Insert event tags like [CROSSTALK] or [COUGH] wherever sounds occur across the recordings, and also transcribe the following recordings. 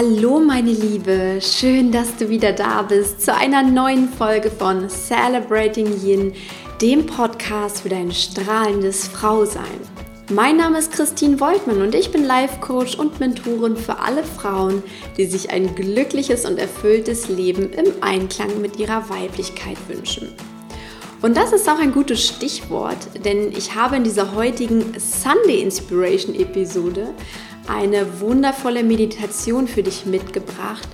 Hallo meine Liebe, schön, dass du wieder da bist zu einer neuen Folge von Celebrating Yin, dem Podcast für dein strahlendes Frausein. Mein Name ist Christine Woltmann und ich bin Life Coach und Mentorin für alle Frauen, die sich ein glückliches und erfülltes Leben im Einklang mit ihrer Weiblichkeit wünschen. Und das ist auch ein gutes Stichwort, denn ich habe in dieser heutigen Sunday Inspiration Episode eine wundervolle Meditation für dich mitgebracht,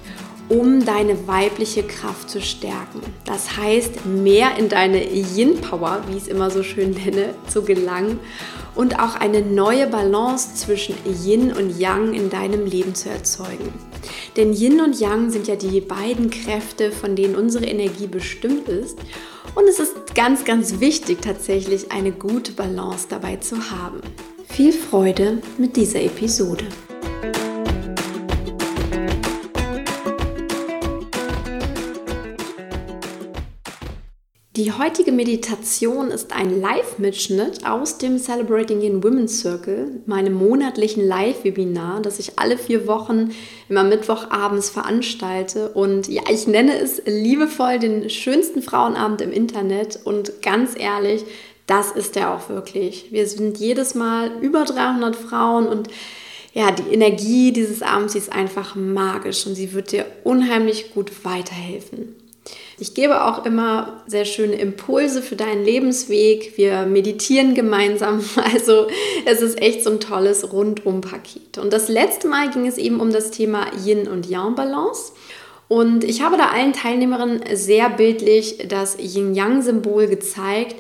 um deine weibliche Kraft zu stärken. Das heißt, mehr in deine Yin-Power, wie ich es immer so schön nenne, zu gelangen und auch eine neue Balance zwischen Yin und Yang in deinem Leben zu erzeugen. Denn Yin und Yang sind ja die beiden Kräfte, von denen unsere Energie bestimmt ist. Und es ist ganz, ganz wichtig tatsächlich eine gute Balance dabei zu haben. Viel Freude mit dieser Episode. Die heutige Meditation ist ein Live-Mitschnitt aus dem Celebrating in Women's Circle, meinem monatlichen Live-Webinar, das ich alle vier Wochen immer Mittwochabends veranstalte. Und ja, ich nenne es liebevoll den schönsten Frauenabend im Internet. Und ganz ehrlich, das ist er auch wirklich. Wir sind jedes Mal über 300 Frauen und ja, die Energie dieses Abends ist einfach magisch und sie wird dir unheimlich gut weiterhelfen. Ich gebe auch immer sehr schöne Impulse für deinen Lebensweg. Wir meditieren gemeinsam. [LAUGHS] Also es ist echt so ein tolles Rundum-Paket. Und das letzte Mal ging es eben um das Thema Yin und Yang Balance. Und ich habe da allen Teilnehmerinnen sehr bildlich das Yin-Yang-Symbol gezeigt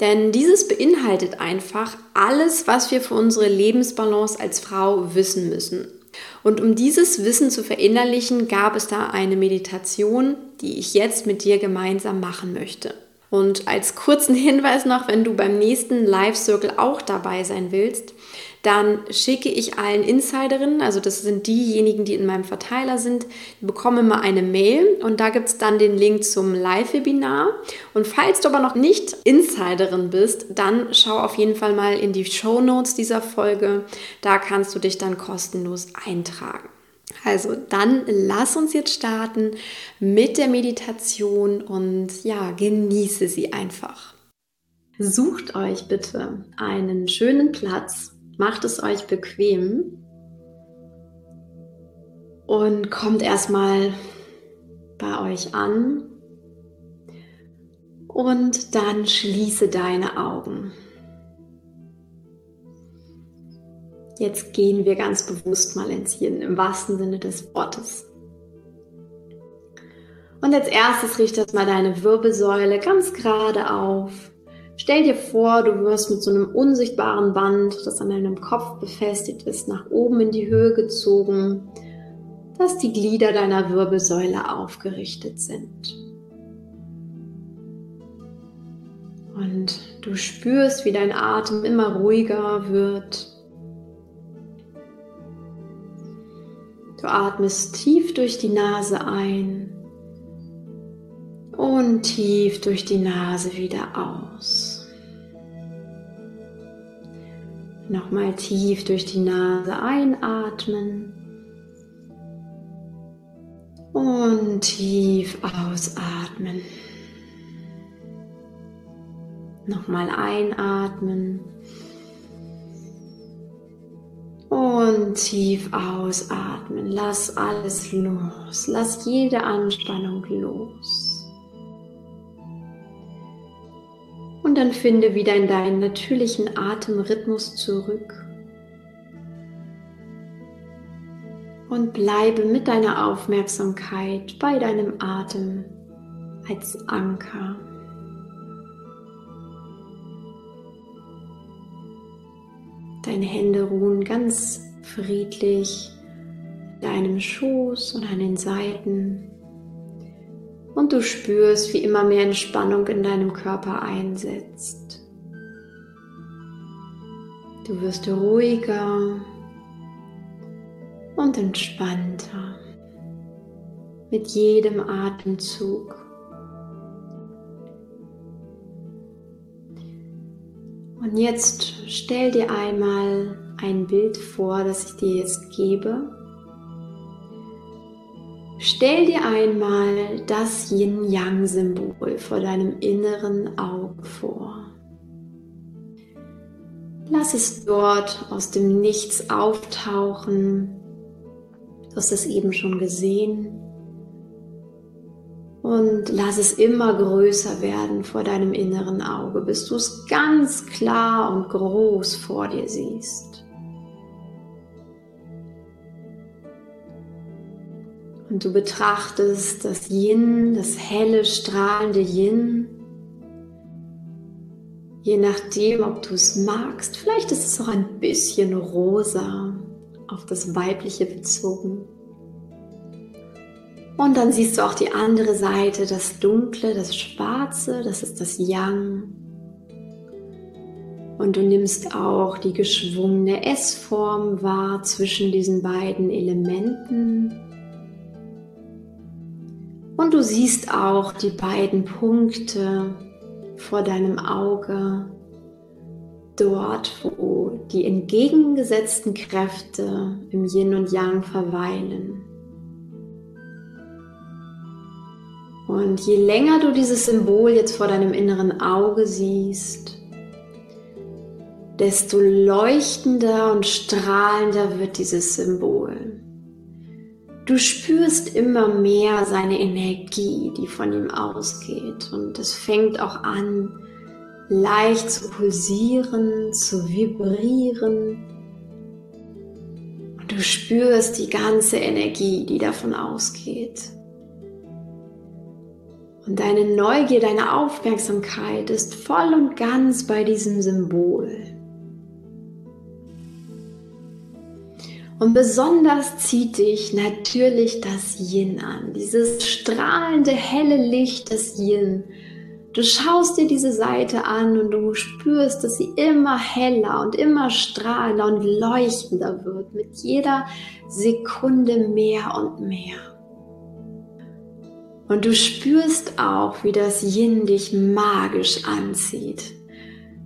denn dieses beinhaltet einfach alles, was wir für unsere Lebensbalance als Frau wissen müssen. Und um dieses Wissen zu verinnerlichen, gab es da eine Meditation, die ich jetzt mit dir gemeinsam machen möchte. Und als kurzen [LAUGHS] Hinweis noch, wenn du beim nächsten Live Circle auch dabei sein willst, dann schicke ich allen Insiderinnen, also das sind diejenigen, die in meinem Verteiler sind, bekommen immer eine Mail und da gibt es dann den Link zum Live-Webinar. Und falls du aber noch nicht Insiderin bist, dann schau auf jeden Fall mal in die Show Notes dieser Folge. Da kannst du dich dann kostenlos eintragen. Also dann lass uns jetzt starten mit der Meditation und ja, genieße sie einfach. Sucht euch bitte einen schönen Platz, macht es euch bequem und kommt erstmal bei euch an und dann schließe deine Augen. Jetzt gehen wir ganz bewusst mal ins Yin im wahrsten Sinne des Wortes. Und als erstes richtest mal deine Wirbelsäule ganz gerade auf. Stell dir vor, du wirst mit so einem unsichtbaren Band, das an deinem Kopf befestigt ist, nach oben in die Höhe gezogen, dass die Glieder deiner Wirbelsäule aufgerichtet sind. Und du spürst, wie dein Atem immer ruhiger wird. Du atmest tief durch die Nase ein und tief durch die Nase wieder aus. Nochmal tief durch die Nase einatmen und tief ausatmen. Nochmal einatmen und tief ausatmen. Lass alles los. Lass jede Anspannung los. Und dann finde wieder in deinen natürlichen Atemrhythmus zurück. Und bleibe mit deiner Aufmerksamkeit bei deinem Atem als Anker. Deine Hände ruhen ganz friedlich in deinem Schoß und an den Seiten und du spürst, wie immer mehr Entspannung in deinem Körper einsetzt. Du wirst ruhiger und entspannter mit jedem Atemzug. Und jetzt stell dir einmal ein Bild vor, das ich dir jetzt gebe Stell dir einmal das Yin-Yang-Symbol vor deinem inneren Auge vor. Lass es dort aus dem Nichts auftauchen. Du hast es eben schon gesehen. Und lass es immer größer werden vor deinem inneren Auge, bis du es ganz klar und groß vor dir siehst. Und du betrachtest das Yin, das helle, strahlende Yin Je nachdem, ob du es magst, vielleicht ist es auch ein bisschen rosa auf das Weibliche bezogen. Und dann siehst du auch die andere Seite, das Dunkle, das Schwarze, das ist das Yang. Und du nimmst auch die geschwungene S-Form wahr zwischen diesen beiden Elementen. Und du siehst auch die beiden Punkte, vor deinem Auge, dort, wo die entgegengesetzten Kräfte im Yin und Yang verweilen. Und je länger du dieses Symbol jetzt vor deinem inneren Auge siehst, desto leuchtender und strahlender wird dieses Symbol. Du spürst immer mehr seine Energie, die von ihm ausgeht. Und es fängt auch an, leicht zu pulsieren, zu vibrieren. Und du spürst die ganze Energie, die davon ausgeht. Und deine Neugier, deine Aufmerksamkeit ist voll und ganz bei diesem Symbol. Und besonders zieht dich natürlich das Yin an, dieses strahlende helle Licht des Yin. Du schaust dir diese Seite an und du spürst, dass sie immer heller und immer strahlender und leuchtender wird, mit jeder Sekunde mehr und mehr. Und du spürst auch, wie das Yin dich magisch anzieht.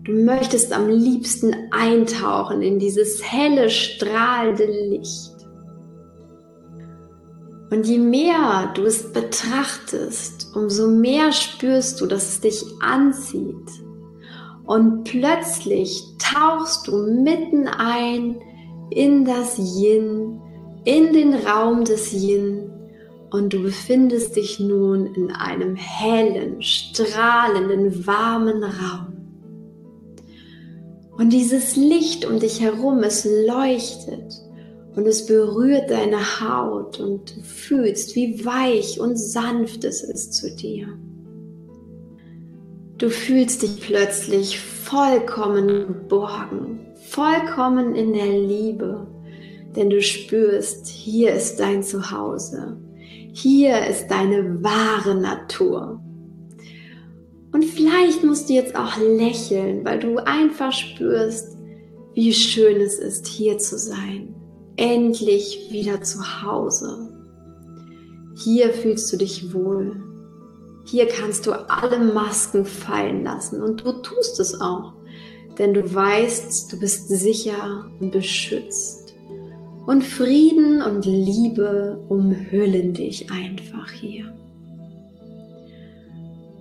Du möchtest am liebsten eintauchen in dieses helle, strahlende Licht. Und je mehr du es betrachtest, umso mehr spürst du, dass es dich anzieht. Und plötzlich tauchst du mitten ein in das Yin, in den Raum des Yin und du befindest dich nun in einem hellen, strahlenden, warmen Raum. Und dieses Licht um dich herum, es leuchtet. Und es berührt deine Haut. Und du fühlst, wie weich und sanft es ist zu dir. Du fühlst dich plötzlich vollkommen geborgen, vollkommen in der Liebe, denn du spürst, hier ist dein Zuhause, hier ist deine wahre Natur. Und vielleicht musst du jetzt auch lächeln, weil du einfach spürst, wie schön es ist, hier zu sein. Endlich wieder zu Hause. Hier fühlst du dich wohl. Hier kannst du alle Masken fallen lassen und du tust es auch, denn du weißt, du bist sicher und beschützt. Und Frieden und Liebe umhüllen dich einfach hier.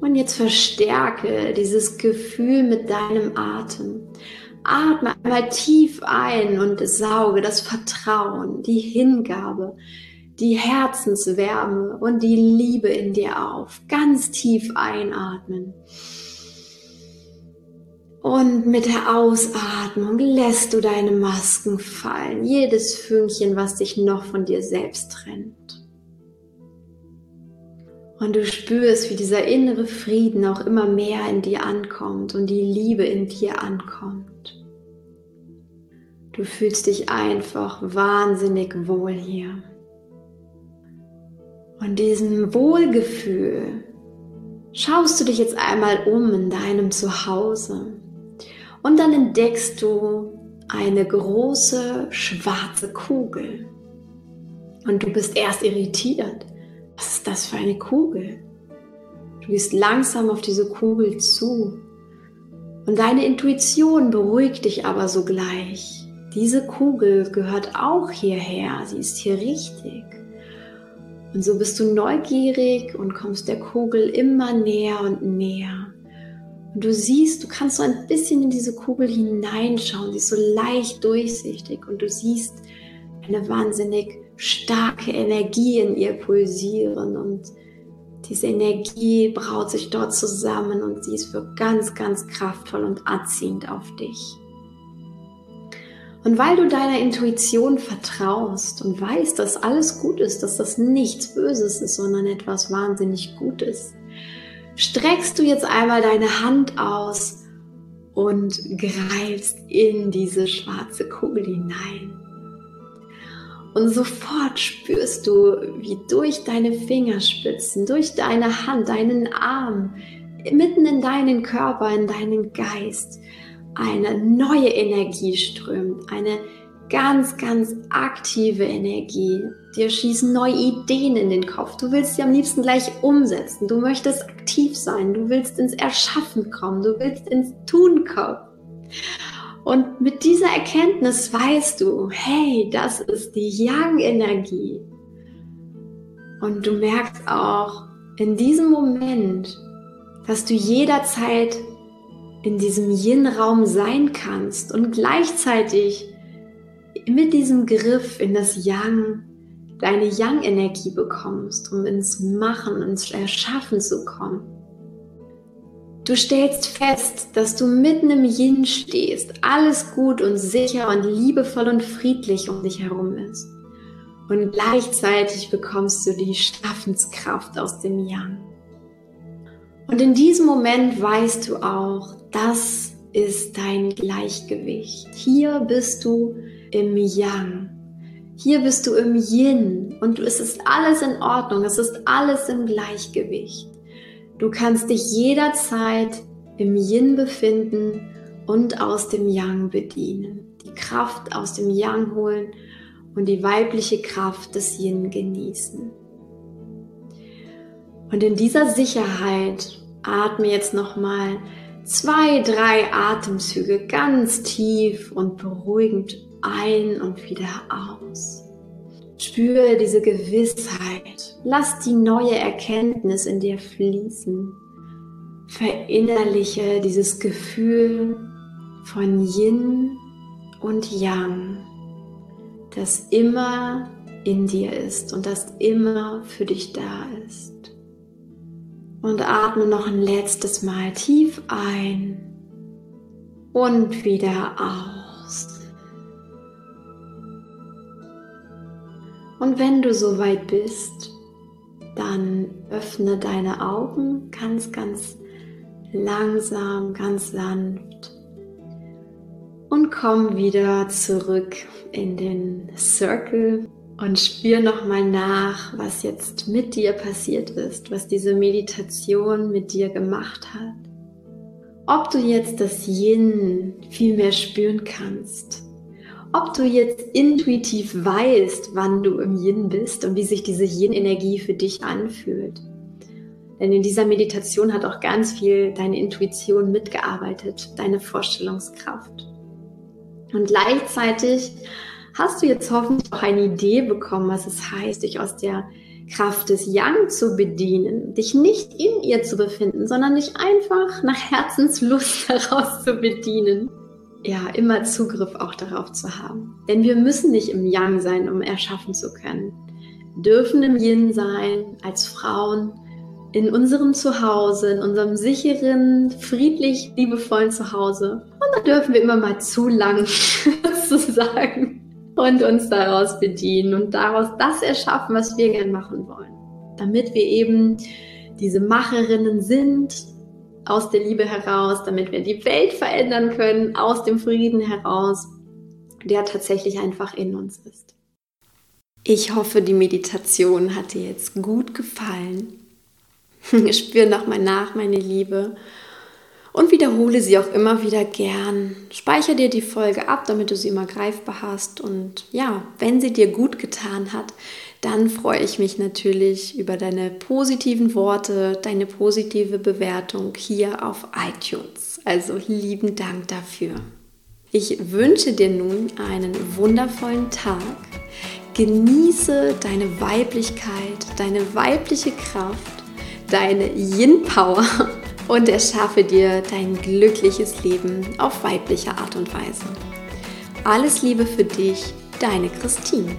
Und jetzt verstärke dieses Gefühl mit deinem Atem. Atme einmal tief ein und sauge das Vertrauen, die Hingabe, die Herzenswärme und die Liebe in dir auf. Ganz tief einatmen. Und mit der Ausatmung lässt du deine Masken fallen, jedes Fünkchen, was dich noch von dir selbst trennt. Und du spürst, wie dieser innere Frieden auch immer mehr in dir ankommt und die Liebe in dir ankommt. Du fühlst dich einfach wahnsinnig wohl hier. Und diesem Wohlgefühl schaust du dich jetzt einmal um in deinem Zuhause und dann entdeckst du eine große schwarze Kugel. Und du bist erst irritiert was ist das für eine Kugel? Du gehst langsam auf diese Kugel zu. Und deine Intuition beruhigt dich aber sogleich. Diese Kugel gehört auch hierher. Sie ist hier richtig. Und so bist du neugierig und kommst der Kugel immer näher und näher. Und du siehst, du kannst so ein bisschen in diese Kugel hineinschauen, sie ist so leicht durchsichtig und du siehst eine wahnsinnig starke Energie in ihr pulsieren und diese Energie braut sich dort zusammen und sie ist für ganz, ganz kraftvoll und anziehend auf dich. Und weil du deiner Intuition vertraust und weißt, dass alles gut ist, dass das nichts Böses ist, sondern etwas wahnsinnig Gutes, streckst du jetzt einmal deine Hand aus und greifst in diese schwarze Kugel hinein. Und sofort spürst du, wie durch deine Fingerspitzen, durch deine Hand, deinen Arm, mitten in deinen Körper, in deinen Geist, eine neue Energie strömt, eine ganz, ganz aktive Energie. Dir schießen neue Ideen in den Kopf. Du willst sie am liebsten gleich umsetzen. Du möchtest aktiv sein. Du willst ins Erschaffen kommen. Du willst ins Tun kommen. Und mit dieser Erkenntnis weißt du, hey, das ist die Yang-Energie. Und du merkst auch in diesem Moment, dass du jederzeit in diesem Yin-Raum sein kannst und gleichzeitig mit diesem Griff in das Yang deine Yang-Energie bekommst, um ins Machen, ins Erschaffen zu kommen. Du stellst fest, dass du mitten im Yin stehst, alles gut und sicher und liebevoll und friedlich um dich herum ist. Und gleichzeitig bekommst du die Schaffenskraft aus dem Yang. Und in diesem Moment weißt du auch, das ist dein Gleichgewicht. Hier bist du im Yang. Hier bist du im Yin und es ist alles in Ordnung, es ist alles im Gleichgewicht. Du kannst dich jederzeit im Yin befinden und aus dem Yang bedienen. Die Kraft aus dem Yang holen und die weibliche Kraft des Yin genießen. Und in dieser Sicherheit atme jetzt nochmal zwei, drei Atemzüge ganz tief und beruhigend ein und wieder aus. Spüre diese Gewissheit. Lass die neue Erkenntnis in dir fließen. Verinnerliche dieses Gefühl von Yin und Yang, das immer in dir ist und das immer für dich da ist. Und atme noch ein letztes Mal tief ein und wieder aus. Und wenn du soweit bist, dann öffne deine Augen ganz, ganz langsam, ganz sanft und komm wieder zurück in den Circle und spür nochmal nach, was jetzt mit dir passiert ist, was diese Meditation mit dir gemacht hat. Ob du jetzt das Yin viel mehr spüren kannst. Ob du jetzt intuitiv weißt, wann du im Yin bist und wie sich diese Yin-Energie für dich anfühlt. Denn in dieser Meditation hat auch ganz viel deine Intuition mitgearbeitet, deine Vorstellungskraft. Und gleichzeitig hast du jetzt hoffentlich auch eine Idee bekommen, was es heißt, dich aus der Kraft des Yang zu bedienen, dich nicht in ihr zu befinden, sondern dich einfach nach Herzenslust [LAUGHS] heraus zu bedienen. Ja, immer Zugriff auch darauf zu haben. Denn wir müssen nicht im Yang sein, um erschaffen zu können. Wir dürfen im Yin sein, als Frauen, in unserem Zuhause, in unserem sicheren, friedlich, liebevollen Zuhause. Und da dürfen wir immer mal zu lang [LAUGHS] sozusagen und uns daraus bedienen und daraus das erschaffen, was wir gern machen wollen. Damit wir eben diese Macherinnen sind, aus der Liebe heraus, damit wir die Welt verändern können, aus dem Frieden heraus, der tatsächlich einfach in uns ist. Ich hoffe, die Meditation hat dir jetzt gut gefallen. [LAUGHS] Spür nochmal nach, meine Liebe und wiederhole sie auch immer wieder gern. Speicher dir die Folge ab, damit du sie immer greifbar hast. Und ja, wenn sie dir gut getan hat, dann freue ich mich natürlich über deine positiven Worte, deine positive Bewertung hier auf iTunes. Also lieben Dank dafür. Ich wünsche dir nun einen wundervollen Tag. Genieße deine Weiblichkeit, deine weibliche Kraft, deine Yin-Power [LAUGHS] und erschaffe dir dein glückliches Leben auf weibliche Art und Weise. Alles Liebe für dich, deine Christine.